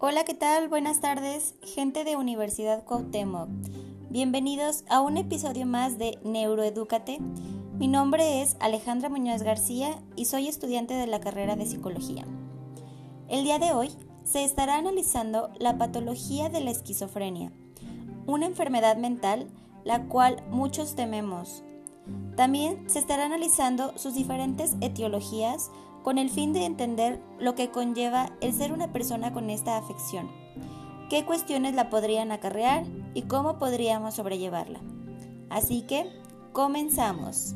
Hola, ¿qué tal? Buenas tardes, gente de Universidad Cuauhtémoc. Bienvenidos a un episodio más de Neuroedúcate. Mi nombre es Alejandra Muñoz García y soy estudiante de la carrera de Psicología. El día de hoy se estará analizando la patología de la esquizofrenia, una enfermedad mental la cual muchos tememos. También se estará analizando sus diferentes etiologías, con el fin de entender lo que conlleva el ser una persona con esta afección, qué cuestiones la podrían acarrear y cómo podríamos sobrellevarla. Así que, comenzamos.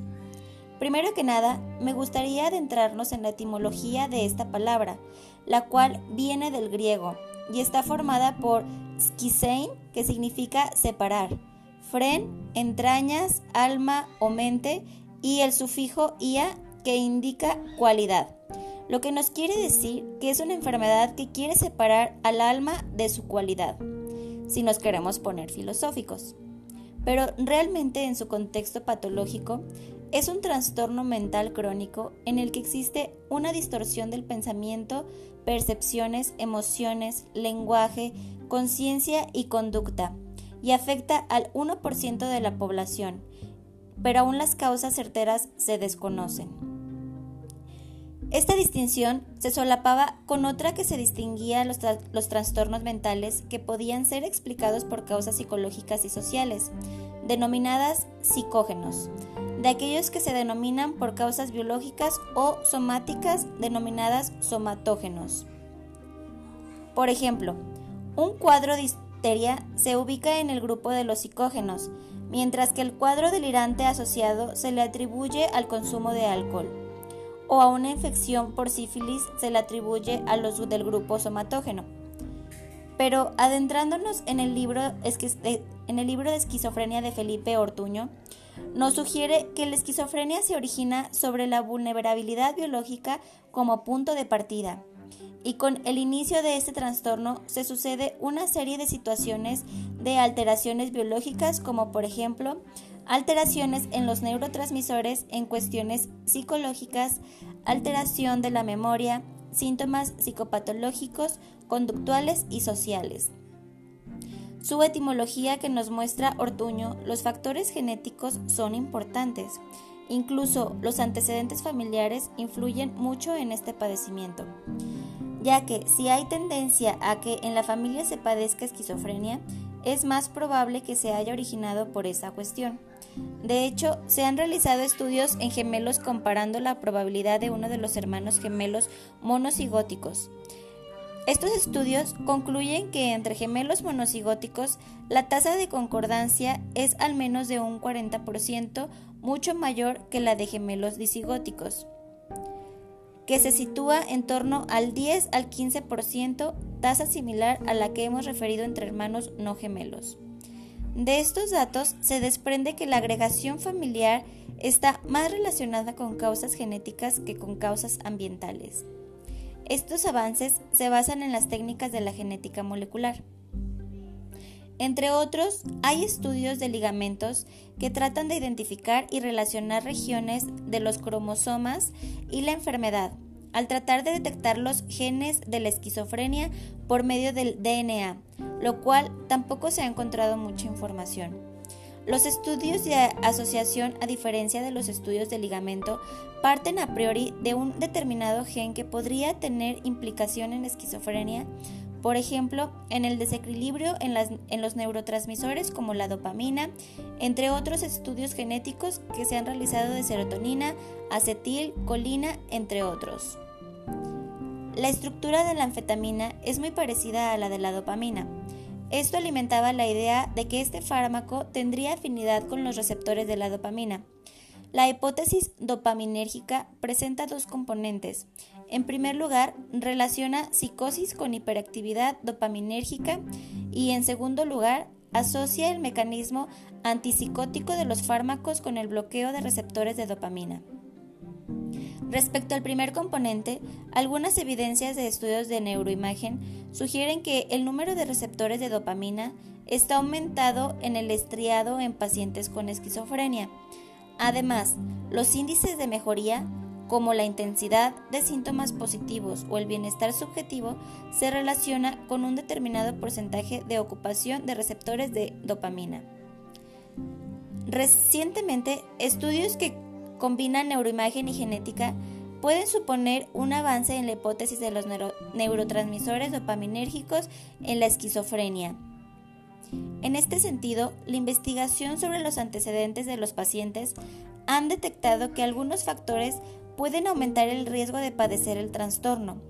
Primero que nada, me gustaría adentrarnos en la etimología de esta palabra, la cual viene del griego y está formada por skisein, que significa separar, fren, entrañas, alma o mente, y el sufijo ia, que indica cualidad, lo que nos quiere decir que es una enfermedad que quiere separar al alma de su cualidad, si nos queremos poner filosóficos. Pero realmente en su contexto patológico es un trastorno mental crónico en el que existe una distorsión del pensamiento, percepciones, emociones, lenguaje, conciencia y conducta, y afecta al 1% de la población, pero aún las causas certeras se desconocen. Esta distinción se solapaba con otra que se distinguía los, los trastornos mentales que podían ser explicados por causas psicológicas y sociales, denominadas psicógenos, de aquellos que se denominan por causas biológicas o somáticas denominadas somatógenos. Por ejemplo, un cuadro de histeria se ubica en el grupo de los psicógenos, mientras que el cuadro delirante asociado se le atribuye al consumo de alcohol o a una infección por sífilis se le atribuye a los del grupo somatógeno. Pero adentrándonos en el libro, en el libro de esquizofrenia de Felipe Ortuño, nos sugiere que la esquizofrenia se origina sobre la vulnerabilidad biológica como punto de partida. Y con el inicio de este trastorno se sucede una serie de situaciones de alteraciones biológicas como por ejemplo alteraciones en los neurotransmisores en cuestiones psicológicas, alteración de la memoria, síntomas psicopatológicos, conductuales y sociales. Su etimología que nos muestra Ortuño, los factores genéticos son importantes. Incluso los antecedentes familiares influyen mucho en este padecimiento, ya que si hay tendencia a que en la familia se padezca esquizofrenia, es más probable que se haya originado por esa cuestión. De hecho, se han realizado estudios en gemelos comparando la probabilidad de uno de los hermanos gemelos monocigóticos. Estos estudios concluyen que entre gemelos monocigóticos la tasa de concordancia es al menos de un 40%, mucho mayor que la de gemelos disigóticos, que se sitúa en torno al 10 al 15%, tasa similar a la que hemos referido entre hermanos no gemelos. De estos datos se desprende que la agregación familiar está más relacionada con causas genéticas que con causas ambientales. Estos avances se basan en las técnicas de la genética molecular. Entre otros, hay estudios de ligamentos que tratan de identificar y relacionar regiones de los cromosomas y la enfermedad, al tratar de detectar los genes de la esquizofrenia por medio del DNA, lo cual tampoco se ha encontrado mucha información. Los estudios de asociación, a diferencia de los estudios de ligamento, parten a priori de un determinado gen que podría tener implicación en esquizofrenia, por ejemplo, en el desequilibrio en, los neurotransmisores como la dopamina, entre otros estudios genéticos que se han realizado de serotonina, acetil, colina, entre otros. La estructura de la anfetamina es muy parecida a la de la dopamina. Esto alimentaba la idea de que este fármaco tendría afinidad con los receptores de la dopamina. La hipótesis dopaminérgica presenta dos componentes. En primer lugar, relaciona psicosis con hiperactividad dopaminérgica y en segundo lugar, asocia el mecanismo antipsicótico de los fármacos con el bloqueo de receptores de dopamina. Respecto al primer componente, algunas evidencias de estudios de neuroimagen sugieren que el número de receptores de dopamina está aumentado en el estriado en pacientes con esquizofrenia. Además, los índices de mejoría como la intensidad de síntomas positivos o el bienestar subjetivo, se relaciona con un determinado porcentaje de ocupación de receptores de dopamina. Recientemente, estudios que combinan neuroimagen y genética pueden suponer un avance en la hipótesis de los neurotransmisores dopaminérgicos en la esquizofrenia. En este sentido, la investigación sobre los antecedentes de los pacientes han detectado que algunos factores pueden aumentar el riesgo de padecer el trastorno.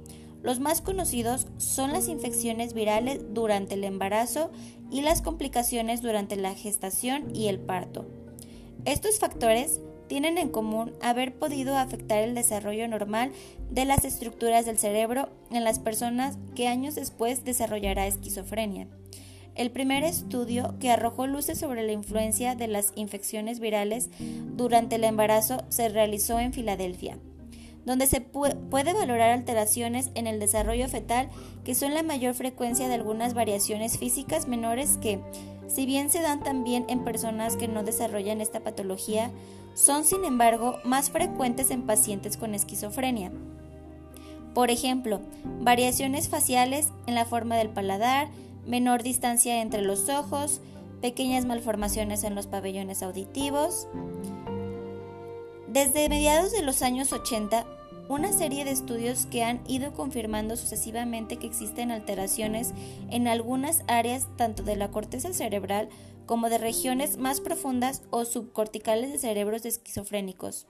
Los más conocidos son las infecciones virales durante el embarazo y las complicaciones durante la gestación y el parto. Estos factores tienen en común haber podido afectar el desarrollo normal de las estructuras del cerebro en las personas que años después desarrollará esquizofrenia. El primer estudio que arrojó luces sobre la influencia de las infecciones virales durante el embarazo se realizó en Filadelfia, donde se puede valorar alteraciones en el desarrollo fetal que son la mayor frecuencia de algunas variaciones físicas menores que, si bien se dan también en personas que no desarrollan esta patología, son sin embargo más frecuentes en pacientes con esquizofrenia. Por ejemplo, variaciones faciales en la forma del paladar, menor distancia entre los ojos, pequeñas malformaciones en los pabellones auditivos. Desde mediados de los años 80, una serie de estudios que han ido confirmando sucesivamente que existen alteraciones en algunas áreas tanto de la corteza cerebral como de regiones más profundas o subcorticales de cerebros esquizofrénicos.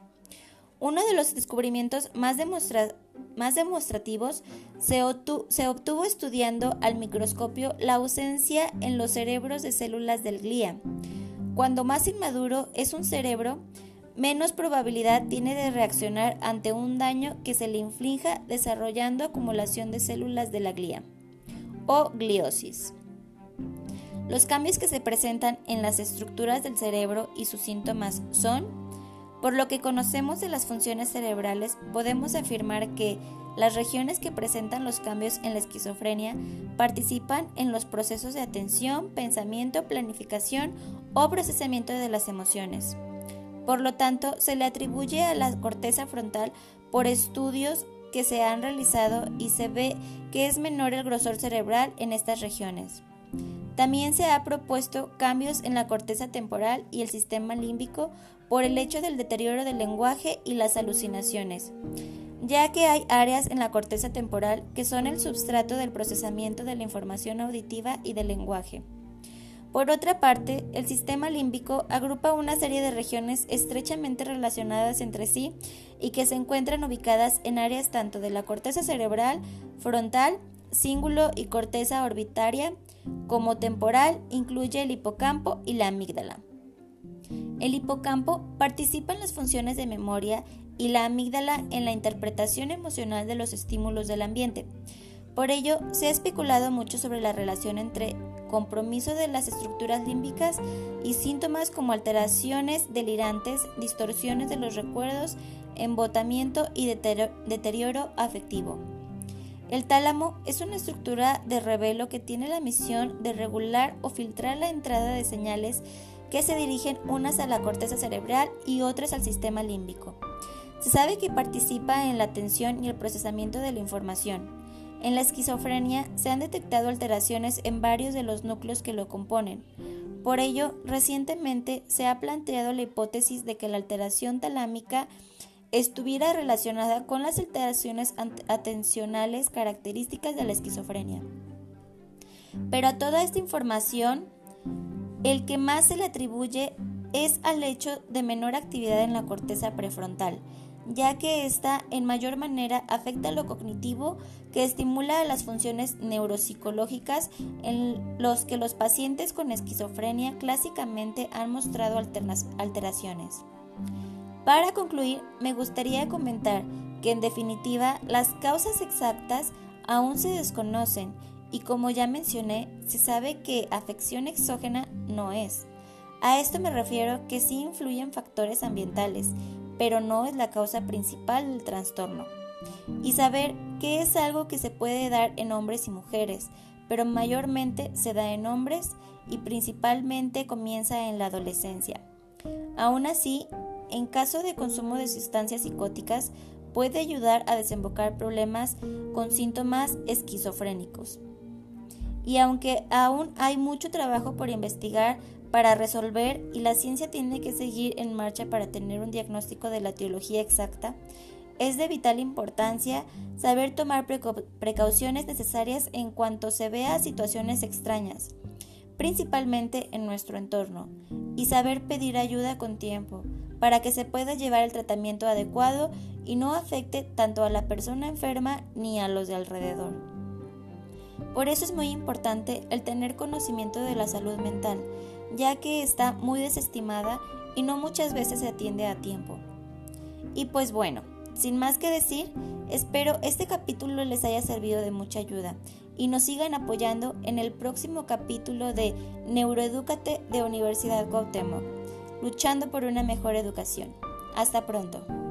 Uno de los descubrimientos más, demostrativos se, obtuvo estudiando al microscopio la ausencia en los cerebros de células del glía. Cuando más inmaduro es un cerebro, menos probabilidad tiene de reaccionar ante un daño que se le inflinja desarrollando acumulación de células de la glía o gliosis. Los cambios que se presentan en las estructuras del cerebro y sus síntomas son por lo que conocemos de las funciones cerebrales, podemos afirmar que las regiones que presentan los cambios en la esquizofrenia participan en los procesos de atención, pensamiento, planificación o procesamiento de las emociones. Por lo tanto, se le atribuye a la corteza frontal por estudios que se han realizado y se ve que es menor el grosor cerebral en estas regiones. También se ha propuesto cambios en la corteza temporal y el sistema límbico por el hecho del deterioro del lenguaje y las alucinaciones, ya que hay áreas en la corteza temporal que son el substrato del procesamiento de la información auditiva y del lenguaje. Por otra parte, el sistema límbico agrupa una serie de regiones estrechamente relacionadas entre sí y que se encuentran ubicadas en áreas tanto de la corteza cerebral, frontal, cíngulo y corteza orbitaria, como temporal, incluye el hipocampo y la amígdala. El hipocampo participa en las funciones de memoria y la amígdala en la interpretación emocional de los estímulos del ambiente. Por ello, se ha especulado mucho sobre la relación entre compromiso de las estructuras límbicas y síntomas como alteraciones delirantes, distorsiones de los recuerdos, embotamiento y deterioro afectivo. El tálamo es una estructura de revelo que tiene la misión de regular o filtrar la entrada de señales que se dirigen unas a la corteza cerebral y otras al sistema límbico. Se sabe que participa en la atención y el procesamiento de la información. En la esquizofrenia se han detectado alteraciones en varios de los núcleos que lo componen. Por ello, recientemente se ha planteado la hipótesis de que la alteración talámica estuviera relacionada con las alteraciones atencionales características de la esquizofrenia. Pero a toda esta información el que más se le atribuye es al hecho de menor actividad en la corteza prefrontal, ya que ésta en mayor manera afecta lo cognitivo que estimula las funciones neuropsicológicas en los que los pacientes con esquizofrenia clásicamente han mostrado alteraciones. Para concluir, me gustaría comentar que en definitiva las causas exactas aún se desconocen y como ya mencioné, se sabe que afección exógena no es. A esto me refiero que sí influyen factores ambientales, pero no es la causa principal del trastorno. Y saber que es algo que se puede dar en hombres y mujeres, pero mayormente se da en hombres y principalmente comienza en la adolescencia. Aún así, en caso de consumo de sustancias psicóticas, puede ayudar a desembocar problemas con síntomas esquizofrénicos. Y aunque aún hay mucho trabajo por investigar para resolver y la ciencia tiene que seguir en marcha para tener un diagnóstico de la teología exacta, es de vital importancia saber tomar precauciones necesarias en cuanto se vea situaciones extrañas, principalmente en nuestro entorno, y saber pedir ayuda con tiempo para que se pueda llevar el tratamiento adecuado y no afecte tanto a la persona enferma ni a los de alrededor. Por eso es muy importante el tener conocimiento de la salud mental, ya que está muy desestimada y no muchas veces se atiende a tiempo. Y pues bueno, sin más que decir, espero este capítulo les haya servido de mucha ayuda y nos sigan apoyando en el próximo capítulo de Neuroedúcate de Universidad Cuauhtémoc, luchando por una mejor educación. Hasta pronto.